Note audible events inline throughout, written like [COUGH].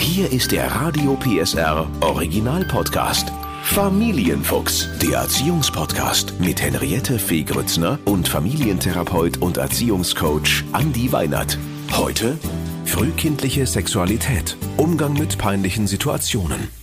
Hier ist der Radio PSR Original Podcast. Familienfuchs, der Erziehungspodcast mit Henriette Fee Grützner und Familientherapeut und Erziehungscoach Andi Weinert. Heute frühkindliche Sexualität, Umgang mit peinlichen Situationen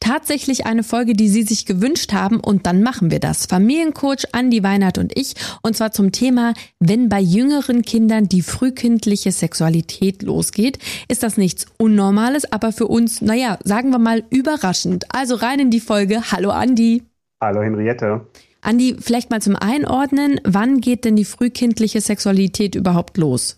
tatsächlich eine Folge, die Sie sich gewünscht haben und dann machen wir das. Familiencoach Andi Weinert und ich und zwar zum Thema, wenn bei jüngeren Kindern die frühkindliche Sexualität losgeht, ist das nichts Unnormales, aber für uns, naja, sagen wir mal überraschend. Also rein in die Folge. Hallo Andi. Hallo Henriette. Andi, vielleicht mal zum Einordnen, wann geht denn die frühkindliche Sexualität überhaupt los?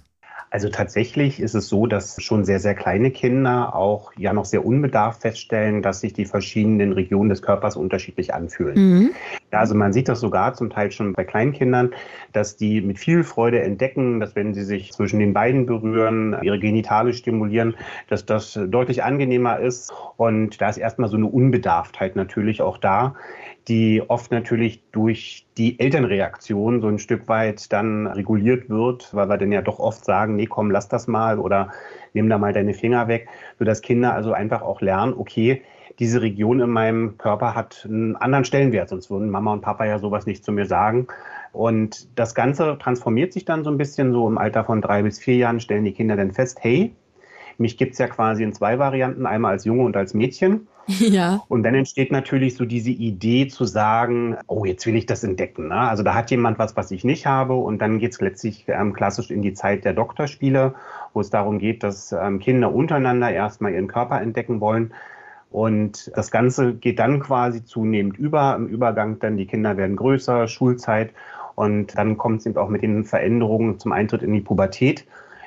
Also tatsächlich ist es so, dass schon sehr, sehr kleine Kinder auch ja noch sehr unbedarft feststellen, dass sich die verschiedenen Regionen des Körpers unterschiedlich anfühlen. Mhm. Ja, also man sieht das sogar zum Teil schon bei Kleinkindern, dass die mit viel Freude entdecken, dass wenn sie sich zwischen den Beinen berühren, ihre Genitale stimulieren, dass das deutlich angenehmer ist. Und da ist erstmal so eine Unbedarftheit natürlich auch da die oft natürlich durch die Elternreaktion so ein Stück weit dann reguliert wird, weil wir dann ja doch oft sagen, nee, komm, lass das mal oder nimm da mal deine Finger weg, sodass Kinder also einfach auch lernen, okay, diese Region in meinem Körper hat einen anderen Stellenwert, sonst würden Mama und Papa ja sowas nicht zu mir sagen. Und das Ganze transformiert sich dann so ein bisschen so im Alter von drei bis vier Jahren, stellen die Kinder dann fest, hey, mich gibt es ja quasi in zwei Varianten, einmal als Junge und als Mädchen. [LAUGHS] Ja. Und dann entsteht natürlich so diese Idee zu sagen, oh, jetzt will ich das entdecken. Ne? Also da hat jemand was, was ich nicht habe. Und dann geht es letztlich ähm, klassisch in die Zeit der Doktorspiele, wo es darum geht, dass ähm, Kinder untereinander erstmal ihren Körper entdecken wollen. Und das Ganze geht dann quasi zunehmend über. Im Übergang dann die Kinder werden größer, Schulzeit. Und dann kommt es eben auch mit den Veränderungen zum Eintritt in die Pubertät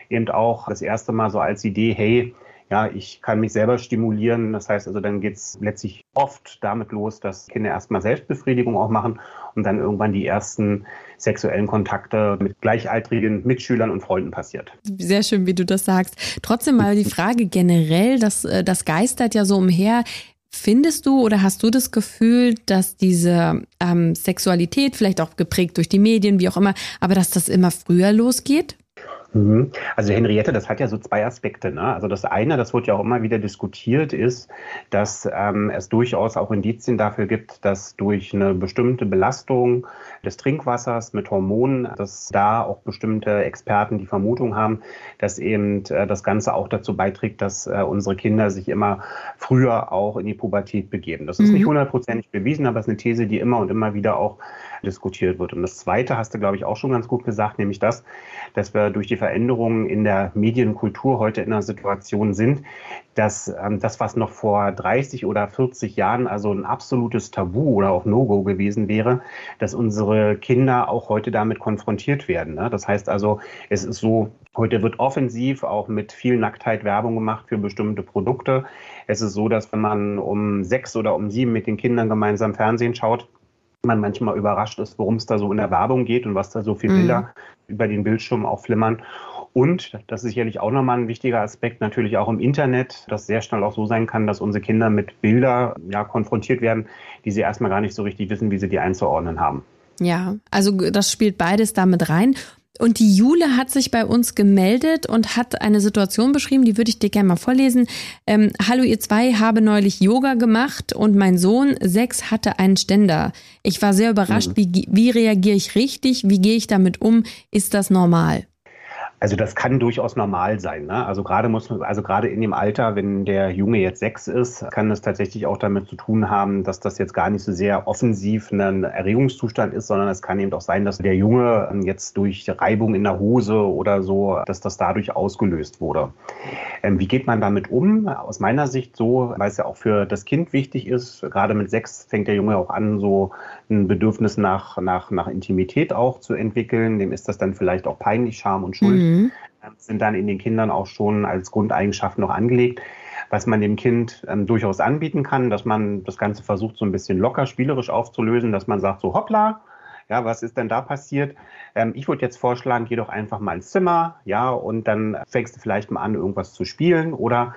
eben auch das erste Mal so als Idee, hey, ja, ich kann mich selber stimulieren. Das heißt also, dann geht es letztlich oft damit los, dass Kinder erstmal Selbstbefriedigung auch machen und dann irgendwann die ersten sexuellen Kontakte mit gleichaltrigen Mitschülern und Freunden passiert. Sehr schön, wie du das sagst. Trotzdem mal die Frage generell, das, äh, das geistert ja so umher. Findest du oder hast du das Gefühl, dass diese ähm, Sexualität, vielleicht auch geprägt durch die Medien, wie auch immer, aber dass das immer früher losgeht? Mhm. Also Henriette, das hat ja so zwei Aspekte. Ne? Also das eine, das wird ja auch immer wieder diskutiert, ist, dass ähm, es durchaus auch Indizien dafür gibt, dass durch eine bestimmte Belastung des Trinkwassers mit Hormonen, dass da auch bestimmte Experten die Vermutung haben, dass eben äh, das Ganze auch dazu beiträgt, dass äh, unsere Kinder sich immer früher auch in die Pubertät begeben. Das ist mhm. nicht hundertprozentig bewiesen, aber es ist eine These, die immer und immer wieder auch diskutiert wird. Und das Zweite hast du, glaube ich, auch schon ganz gut gesagt, nämlich das, dass wir durch die Veränderungen in der Medienkultur heute in einer Situation sind, dass ähm, das, was noch vor 30 oder 40 Jahren also ein absolutes Tabu oder auch No-Go gewesen wäre, dass unsere Kinder auch heute damit konfrontiert werden. Ne? Das heißt also, es ist so, heute wird offensiv auch mit viel Nacktheit Werbung gemacht für bestimmte Produkte. Es ist so, dass wenn man um sechs oder um sieben mit den Kindern gemeinsam Fernsehen schaut, man manchmal überrascht ist, worum es da so in der Werbung geht und was da so viele mhm. Bilder über den Bildschirm auch flimmern. Und das ist sicherlich auch nochmal ein wichtiger Aspekt, natürlich auch im Internet, dass sehr schnell auch so sein kann, dass unsere Kinder mit Bildern ja, konfrontiert werden, die sie erstmal gar nicht so richtig wissen, wie sie die einzuordnen haben. Ja, also das spielt beides damit rein. Und die Jule hat sich bei uns gemeldet und hat eine Situation beschrieben, die würde ich dir gerne mal vorlesen. Ähm, Hallo ihr zwei, habe neulich Yoga gemacht und mein Sohn sechs hatte einen Ständer. Ich war sehr überrascht, mhm. wie, wie reagiere ich richtig, wie gehe ich damit um, ist das normal? Also das kann durchaus normal sein. Ne? Also gerade muss also gerade in dem Alter, wenn der Junge jetzt sechs ist, kann es tatsächlich auch damit zu tun haben, dass das jetzt gar nicht so sehr offensiv ein Erregungszustand ist, sondern es kann eben auch sein, dass der Junge jetzt durch Reibung in der Hose oder so, dass das dadurch ausgelöst wurde. Ähm, wie geht man damit um? Aus meiner Sicht so, weil es ja auch für das Kind wichtig ist. Gerade mit sechs fängt der Junge auch an, so ein Bedürfnis nach, nach, nach Intimität auch zu entwickeln. Dem ist das dann vielleicht auch peinlich, Scham und Schuld. Mhm. Sind dann in den Kindern auch schon als Grundeigenschaft noch angelegt was man dem Kind ähm, durchaus anbieten kann, dass man das Ganze versucht, so ein bisschen locker, spielerisch aufzulösen, dass man sagt, so hoppla, ja, was ist denn da passiert? Ähm, ich würde jetzt vorschlagen, geh doch einfach mal ins Zimmer, ja, und dann fängst du vielleicht mal an, irgendwas zu spielen oder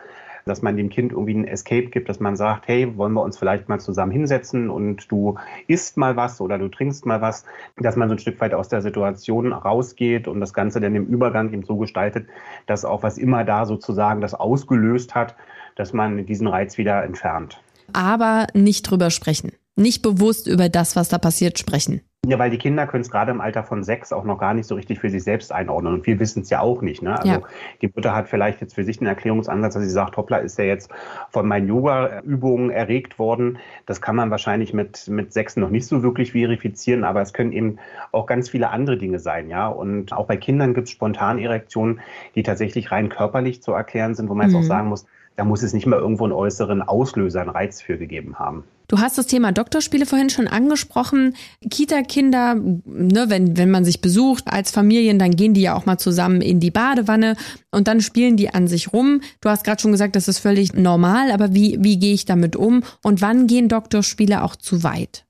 dass man dem Kind irgendwie einen Escape gibt, dass man sagt, hey, wollen wir uns vielleicht mal zusammen hinsetzen und du isst mal was oder du trinkst mal was, dass man so ein Stück weit aus der Situation rausgeht und das Ganze dann im Übergang eben so gestaltet, dass auch was immer da sozusagen das ausgelöst hat, dass man diesen Reiz wieder entfernt. Aber nicht drüber sprechen. Nicht bewusst über das, was da passiert, sprechen. Ja, weil die Kinder können es gerade im Alter von sechs auch noch gar nicht so richtig für sich selbst einordnen. Und wir wissen es ja auch nicht. Ne? Also ja. die Mutter hat vielleicht jetzt für sich einen Erklärungsansatz, dass sie sagt, hoppla, ist ja jetzt von meinen Yoga-Übungen erregt worden. Das kann man wahrscheinlich mit, mit sechs noch nicht so wirklich verifizieren, aber es können eben auch ganz viele andere Dinge sein. ja. Und auch bei Kindern gibt es Spontanerektionen, die tatsächlich rein körperlich zu erklären sind, wo man mhm. jetzt auch sagen muss, da muss es nicht mal irgendwo einen äußeren Auslöser, einen Reiz für gegeben haben. Du hast das Thema Doktorspiele vorhin schon angesprochen. Kita-Kinder, ne, wenn, wenn man sich besucht als Familien, dann gehen die ja auch mal zusammen in die Badewanne und dann spielen die an sich rum. Du hast gerade schon gesagt, das ist völlig normal, aber wie, wie gehe ich damit um? Und wann gehen Doktorspiele auch zu weit?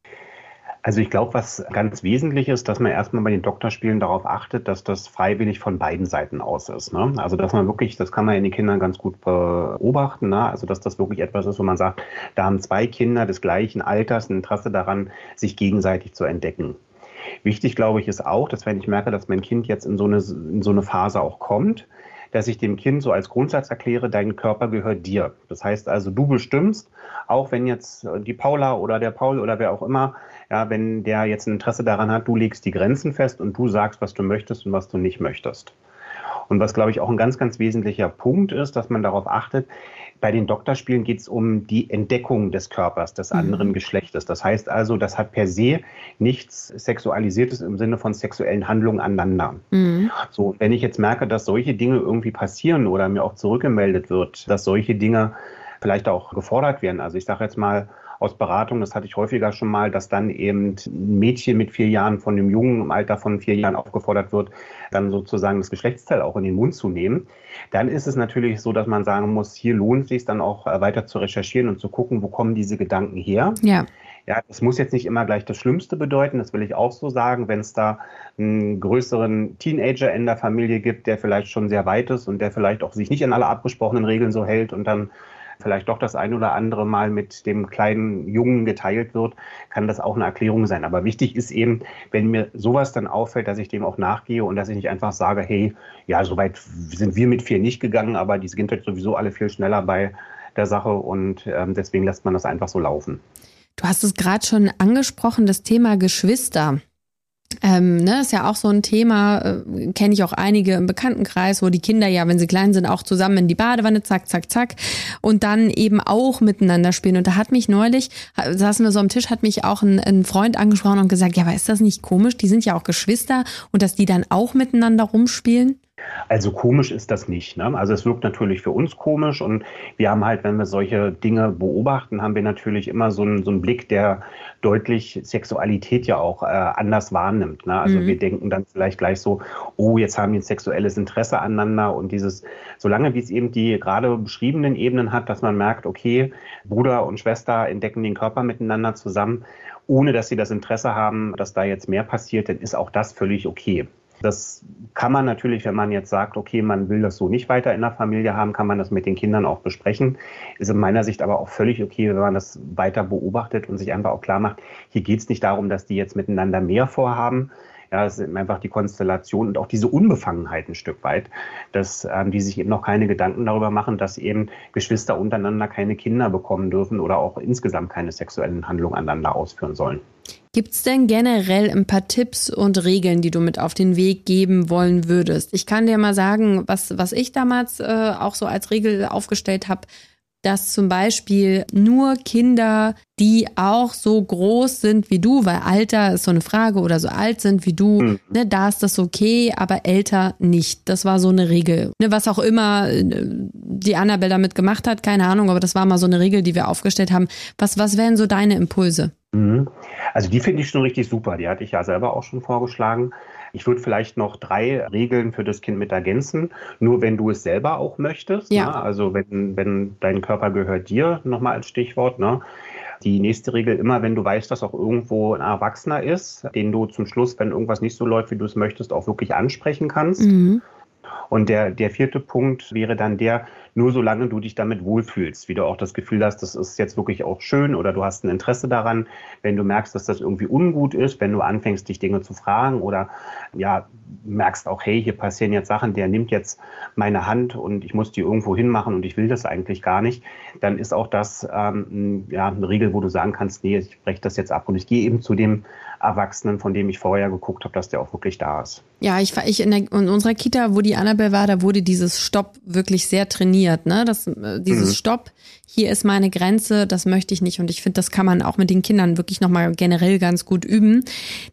Also ich glaube, was ganz wesentlich ist, dass man erstmal bei den Doktorspielen darauf achtet, dass das freiwillig von beiden Seiten aus ist. Ne? Also dass man wirklich, das kann man in den Kindern ganz gut beobachten, ne? also dass das wirklich etwas ist, wo man sagt, da haben zwei Kinder des gleichen Alters ein Interesse daran, sich gegenseitig zu entdecken. Wichtig, glaube ich, ist auch, dass wenn ich merke, dass mein Kind jetzt in so eine, in so eine Phase auch kommt, dass ich dem Kind so als Grundsatz erkläre, dein Körper gehört dir. Das heißt also, du bestimmst, auch wenn jetzt die Paula oder der Paul oder wer auch immer ja, wenn der jetzt ein Interesse daran hat, du legst die Grenzen fest und du sagst, was du möchtest und was du nicht möchtest. Und was, glaube ich, auch ein ganz, ganz wesentlicher Punkt ist, dass man darauf achtet, bei den Doktorspielen geht es um die Entdeckung des Körpers des mhm. anderen mhm. Geschlechtes. Das heißt also, das hat per se nichts Sexualisiertes im Sinne von sexuellen Handlungen aneinander. Mhm. So, wenn ich jetzt merke, dass solche Dinge irgendwie passieren oder mir auch zurückgemeldet wird, dass solche Dinge vielleicht auch gefordert werden. Also ich sage jetzt mal, aus Beratung, das hatte ich häufiger schon mal, dass dann eben ein Mädchen mit vier Jahren von dem Jungen im Alter von vier Jahren aufgefordert wird, dann sozusagen das Geschlechtsteil auch in den Mund zu nehmen. Dann ist es natürlich so, dass man sagen muss, hier lohnt es sich dann auch äh, weiter zu recherchieren und zu gucken, wo kommen diese Gedanken her. Ja. Ja, das muss jetzt nicht immer gleich das Schlimmste bedeuten, das will ich auch so sagen. Wenn es da einen größeren Teenager in der Familie gibt, der vielleicht schon sehr weit ist und der vielleicht auch sich nicht an alle abgesprochenen Regeln so hält und dann vielleicht doch das ein oder andere Mal mit dem kleinen Jungen geteilt wird, kann das auch eine Erklärung sein. Aber wichtig ist eben, wenn mir sowas dann auffällt, dass ich dem auch nachgehe und dass ich nicht einfach sage, hey, ja, soweit sind wir mit vier nicht gegangen, aber die sind jetzt sowieso alle viel schneller bei der Sache und ähm, deswegen lässt man das einfach so laufen. Du hast es gerade schon angesprochen, das Thema Geschwister. Ähm, ne, ist ja auch so ein Thema, äh, kenne ich auch einige im Bekanntenkreis, wo die Kinder ja, wenn sie klein sind, auch zusammen in die Badewanne, zack, zack, zack, und dann eben auch miteinander spielen. Und da hat mich neulich, saßen wir so am Tisch, hat mich auch ein, ein Freund angesprochen und gesagt, ja, aber ist das nicht komisch? Die sind ja auch Geschwister und dass die dann auch miteinander rumspielen? Also komisch ist das nicht. Ne? Also es wirkt natürlich für uns komisch und wir haben halt, wenn wir solche Dinge beobachten, haben wir natürlich immer so einen, so einen Blick, der deutlich Sexualität ja auch äh, anders wahrnimmt. Ne? Also mhm. wir denken dann vielleicht gleich so, oh, jetzt haben die ein sexuelles Interesse aneinander und dieses, solange wie es eben die gerade beschriebenen Ebenen hat, dass man merkt, okay, Bruder und Schwester entdecken den Körper miteinander zusammen, ohne dass sie das Interesse haben, dass da jetzt mehr passiert, dann ist auch das völlig okay. Das kann man natürlich, wenn man jetzt sagt, okay, man will das so nicht weiter in der Familie haben, kann man das mit den Kindern auch besprechen. Ist in meiner Sicht aber auch völlig okay, wenn man das weiter beobachtet und sich einfach auch klar macht, hier geht es nicht darum, dass die jetzt miteinander mehr vorhaben, ja, es ist einfach die Konstellation und auch diese Unbefangenheit ein Stück weit, dass ähm, die sich eben noch keine Gedanken darüber machen, dass eben Geschwister untereinander keine Kinder bekommen dürfen oder auch insgesamt keine sexuellen Handlungen aneinander ausführen sollen. Gibt es denn generell ein paar Tipps und Regeln, die du mit auf den Weg geben wollen würdest? Ich kann dir mal sagen, was, was ich damals äh, auch so als Regel aufgestellt habe dass zum Beispiel nur Kinder, die auch so groß sind wie du, weil Alter ist so eine Frage oder so alt sind wie du, mhm. ne, da ist das okay, aber älter nicht. Das war so eine Regel. Ne, was auch immer äh, die Annabelle damit gemacht hat, keine Ahnung, aber das war mal so eine Regel, die wir aufgestellt haben. Was, was wären so deine Impulse? Mhm. Also die finde ich schon richtig super. Die hatte ich ja selber auch schon vorgeschlagen. Ich würde vielleicht noch drei Regeln für das Kind mit ergänzen, nur wenn du es selber auch möchtest. Ja. Ne? Also wenn, wenn dein Körper gehört dir, nochmal als Stichwort. Ne? Die nächste Regel immer, wenn du weißt, dass auch irgendwo ein Erwachsener ist, den du zum Schluss, wenn irgendwas nicht so läuft, wie du es möchtest, auch wirklich ansprechen kannst. Mhm. Und der, der vierte Punkt wäre dann der, nur solange du dich damit wohlfühlst, wie du auch das Gefühl hast, das ist jetzt wirklich auch schön oder du hast ein Interesse daran, wenn du merkst, dass das irgendwie ungut ist, wenn du anfängst, dich Dinge zu fragen oder ja, merkst auch, hey, hier passieren jetzt Sachen, der nimmt jetzt meine Hand und ich muss die irgendwo hinmachen und ich will das eigentlich gar nicht, dann ist auch das ähm, ja, eine Regel, wo du sagen kannst, nee, ich breche das jetzt ab und ich gehe eben zu dem Erwachsenen, von dem ich vorher geguckt habe, dass der auch wirklich da ist. Ja, ich, ich in, der, in unserer Kita, wo die Annabelle war, da wurde dieses Stopp wirklich sehr trainiert. Ne? Das, äh, dieses mhm. Stopp, hier ist meine Grenze, das möchte ich nicht. Und ich finde, das kann man auch mit den Kindern wirklich nochmal generell ganz gut üben.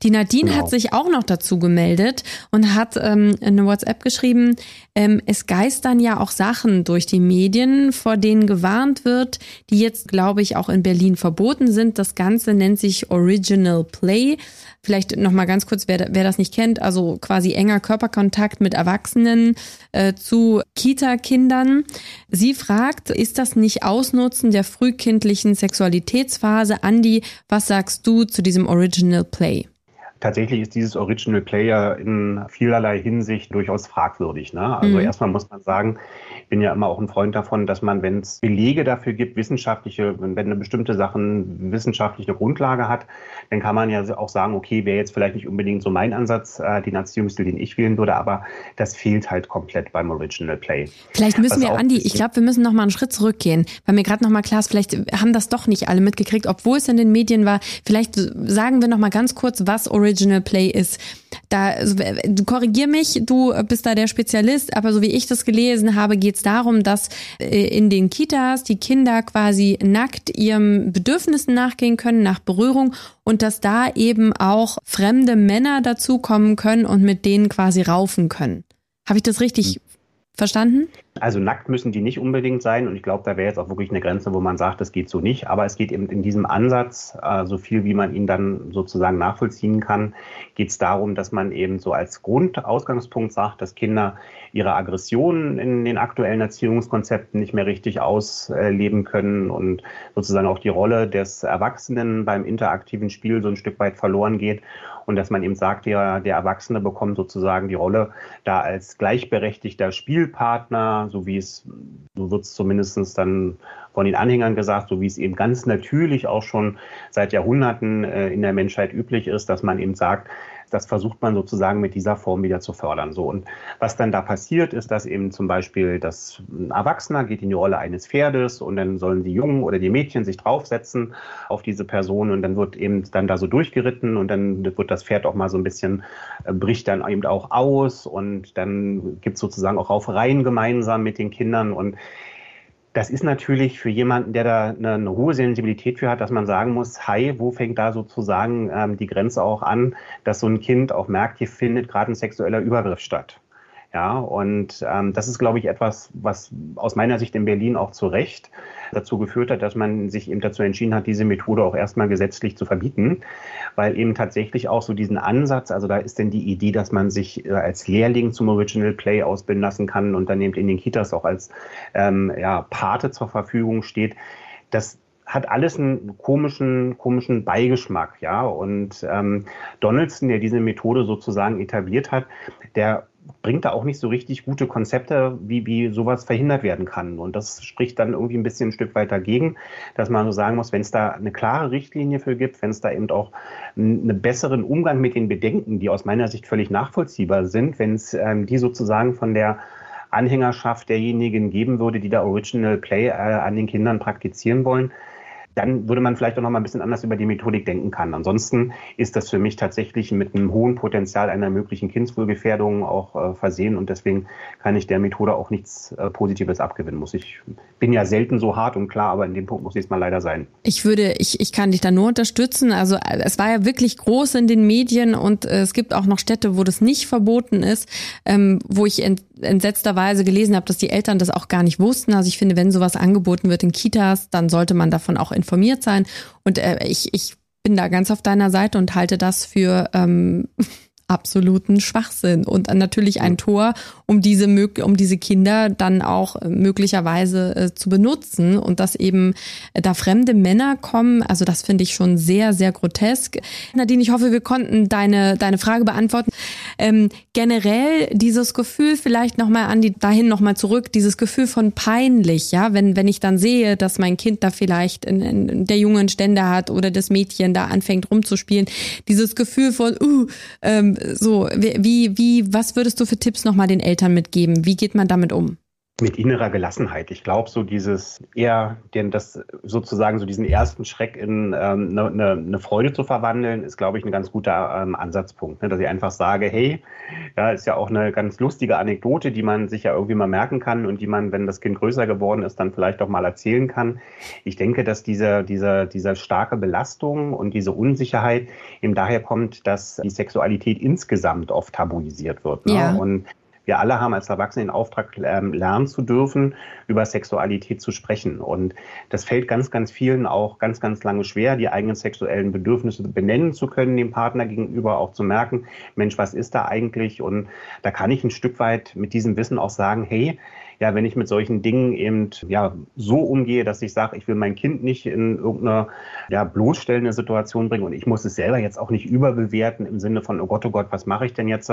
Die Nadine genau. hat sich auch noch dazu gemeldet und hat ähm, eine WhatsApp geschrieben, ähm, es geistern ja auch Sachen durch die Medien, vor denen gewarnt wird, die jetzt, glaube ich, auch in Berlin verboten sind. Das Ganze nennt sich Original Play. Vielleicht noch mal ganz kurz, wer, wer das nicht kennt, also quasi enger Körperkontakt mit Erwachsenen äh, zu Kita-Kindern. Sie fragt, ist das nicht Ausnutzen der frühkindlichen Sexualitätsphase? Andi, was sagst du zu diesem Original Play? Tatsächlich ist dieses Original Player in vielerlei Hinsicht durchaus fragwürdig. Ne? Also mhm. erstmal muss man sagen, ich bin ja immer auch ein Freund davon, dass man, wenn es Belege dafür gibt, wissenschaftliche, wenn eine bestimmte Sache wissenschaftliche Grundlage hat, dann kann man ja auch sagen, okay, wäre jetzt vielleicht nicht unbedingt so mein Ansatz, äh, den Erziehungsstil, den ich wählen würde, aber das fehlt halt komplett beim Original Play. Vielleicht müssen Was wir, Andi, ich glaube, wir müssen noch mal einen Schritt zurückgehen, weil mir gerade noch mal klar ist, vielleicht haben das doch nicht alle mitgekriegt, obwohl es in den Medien war. Vielleicht sagen wir noch mal ganz kurz, was Original Play ist. Da, also, korrigier mich, du bist da der Spezialist, aber so wie ich das gelesen habe, geht es darum, dass äh, in den Kitas die Kinder quasi nackt ihrem Bedürfnissen nachgehen können, nach Berührung und dass da eben auch fremde Männer dazukommen können und mit denen quasi raufen können. Habe ich das richtig verstanden? Also nackt müssen die nicht unbedingt sein und ich glaube, da wäre jetzt auch wirklich eine Grenze, wo man sagt, das geht so nicht. Aber es geht eben in diesem Ansatz, äh, so viel wie man ihn dann sozusagen nachvollziehen kann, geht es darum, dass man eben so als Grundausgangspunkt sagt, dass Kinder ihre Aggressionen in den aktuellen Erziehungskonzepten nicht mehr richtig ausleben können und sozusagen auch die Rolle des Erwachsenen beim interaktiven Spiel so ein Stück weit verloren geht und dass man eben sagt, der, der Erwachsene bekommt sozusagen die Rolle da als gleichberechtigter Spielpartner, so wie es, so wird es zumindest dann von den Anhängern gesagt, so wie es eben ganz natürlich auch schon seit Jahrhunderten äh, in der Menschheit üblich ist, dass man eben sagt, das versucht man sozusagen mit dieser Form wieder zu fördern. So und was dann da passiert, ist, dass eben zum Beispiel das ein Erwachsener geht in die Rolle eines Pferdes und dann sollen die Jungen oder die Mädchen sich draufsetzen auf diese Person und dann wird eben dann da so durchgeritten und dann wird das Pferd auch mal so ein bisschen äh, bricht dann eben auch aus und dann gibt es sozusagen auch Raufereien gemeinsam mit den Kindern und das ist natürlich für jemanden, der da eine, eine, hohe Sensibilität für hat, dass man sagen muss, hi, wo fängt da sozusagen ähm, die Grenze auch an, dass so ein Kind auch merkt, hier findet gerade ein sexueller Übergriff statt. Ja, und ähm, das ist, glaube ich, etwas, was aus meiner Sicht in Berlin auch zu Recht dazu geführt hat, dass man sich eben dazu entschieden hat, diese Methode auch erstmal gesetzlich zu verbieten, weil eben tatsächlich auch so diesen Ansatz, also da ist denn die Idee, dass man sich äh, als Lehrling zum Original Play ausbilden lassen kann und dann eben in den Kitas auch als ähm, ja, Pate zur Verfügung steht. Das hat alles einen komischen, komischen Beigeschmack, ja. Und ähm, Donaldson, der diese Methode sozusagen etabliert hat, der bringt da auch nicht so richtig gute Konzepte, wie, wie sowas verhindert werden kann. Und das spricht dann irgendwie ein bisschen ein Stück weit dagegen, dass man so sagen muss, wenn es da eine klare Richtlinie für gibt, wenn es da eben auch einen besseren Umgang mit den Bedenken, die aus meiner Sicht völlig nachvollziehbar sind, wenn es ähm, die sozusagen von der Anhängerschaft derjenigen geben würde, die da Original Play äh, an den Kindern praktizieren wollen, dann würde man vielleicht auch noch mal ein bisschen anders über die Methodik denken kann. Ansonsten ist das für mich tatsächlich mit einem hohen Potenzial einer möglichen Kindswohlgefährdung auch äh, versehen und deswegen kann ich der Methode auch nichts äh, Positives abgewinnen. Muss ich bin ja selten so hart und klar, aber in dem Punkt muss ich es mal leider sein. Ich würde, ich, ich kann dich da nur unterstützen. Also äh, es war ja wirklich groß in den Medien und äh, es gibt auch noch Städte, wo das nicht verboten ist, ähm, wo ich ent, entsetzterweise gelesen habe, dass die Eltern das auch gar nicht wussten. Also ich finde, wenn sowas angeboten wird in Kitas, dann sollte man davon auch informiert sein. Und äh, ich, ich bin da ganz auf deiner Seite und halte das für ähm, absoluten Schwachsinn und natürlich ein Tor, um diese um diese Kinder dann auch äh, möglicherweise äh, zu benutzen und dass eben äh, da fremde Männer kommen, also das finde ich schon sehr sehr grotesk. Nadine, ich hoffe, wir konnten deine deine Frage beantworten. Ähm, generell dieses Gefühl vielleicht noch mal an die dahin noch mal zurück, dieses Gefühl von peinlich, ja, wenn wenn ich dann sehe, dass mein Kind da vielleicht in, in der jungen Ständer hat oder das Mädchen da anfängt rumzuspielen, dieses Gefühl von uh, ähm, so, wie, wie, was würdest du für Tipps nochmal den Eltern mitgeben? Wie geht man damit um? Mit innerer Gelassenheit. Ich glaube, so dieses eher, den, das sozusagen so diesen ersten Schreck in eine ähm, ne, ne, ne Freude zu verwandeln, ist, glaube ich, ein ganz guter ähm, Ansatzpunkt. Ne? Dass ich einfach sage, hey, ja, ist ja auch eine ganz lustige Anekdote, die man sich ja irgendwie mal merken kann und die man, wenn das Kind größer geworden ist, dann vielleicht auch mal erzählen kann. Ich denke, dass diese, diese, diese starke Belastung und diese Unsicherheit eben daher kommt, dass die Sexualität insgesamt oft tabuisiert wird. Ne? Ja. Und wir alle haben als Erwachsene den Auftrag, ähm, lernen zu dürfen, über Sexualität zu sprechen. Und das fällt ganz, ganz vielen auch ganz, ganz lange schwer, die eigenen sexuellen Bedürfnisse benennen zu können, dem Partner gegenüber auch zu merken, Mensch, was ist da eigentlich? Und da kann ich ein Stück weit mit diesem Wissen auch sagen, hey, ja, wenn ich mit solchen Dingen eben ja so umgehe, dass ich sage, ich will mein Kind nicht in irgendeine ja, bloßstellende Situation bringen und ich muss es selber jetzt auch nicht überbewerten im Sinne von, oh Gott, oh Gott, was mache ich denn jetzt?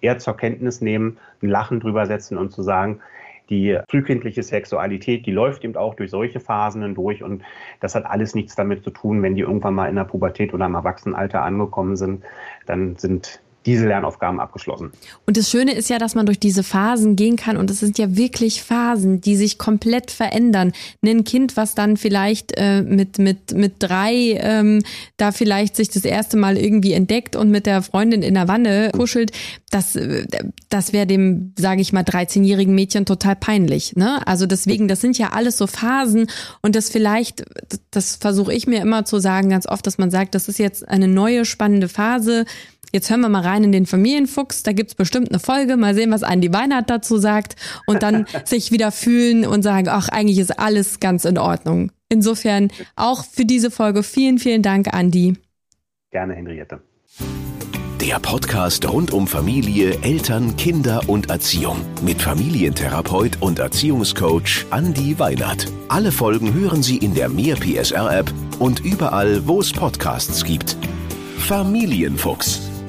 Eher zur Kenntnis nehmen, ein Lachen drüber setzen und zu sagen, die frühkindliche Sexualität, die läuft eben auch durch solche Phasen hindurch und das hat alles nichts damit zu tun, wenn die irgendwann mal in der Pubertät oder im Erwachsenenalter angekommen sind, dann sind diese Lernaufgaben abgeschlossen. Und das Schöne ist ja, dass man durch diese Phasen gehen kann und es sind ja wirklich Phasen, die sich komplett verändern. Ein Kind, was dann vielleicht äh, mit mit mit drei ähm, da vielleicht sich das erste Mal irgendwie entdeckt und mit der Freundin in der Wanne kuschelt, das äh, das wäre dem, sage ich mal, 13-jährigen Mädchen total peinlich. Ne? Also deswegen, das sind ja alles so Phasen und das vielleicht, das versuche ich mir immer zu sagen, ganz oft, dass man sagt, das ist jetzt eine neue spannende Phase Jetzt hören wir mal rein in den Familienfuchs. Da gibt's bestimmt eine Folge. Mal sehen, was Andi Weinert dazu sagt. Und dann [LAUGHS] sich wieder fühlen und sagen, ach, eigentlich ist alles ganz in Ordnung. Insofern auch für diese Folge vielen, vielen Dank, Andi. Gerne, Henriette. Der Podcast rund um Familie, Eltern, Kinder und Erziehung mit Familientherapeut und Erziehungscoach Andi Weinert. Alle Folgen hören Sie in der Mehr PSR App und überall, wo es Podcasts gibt. Familienfuchs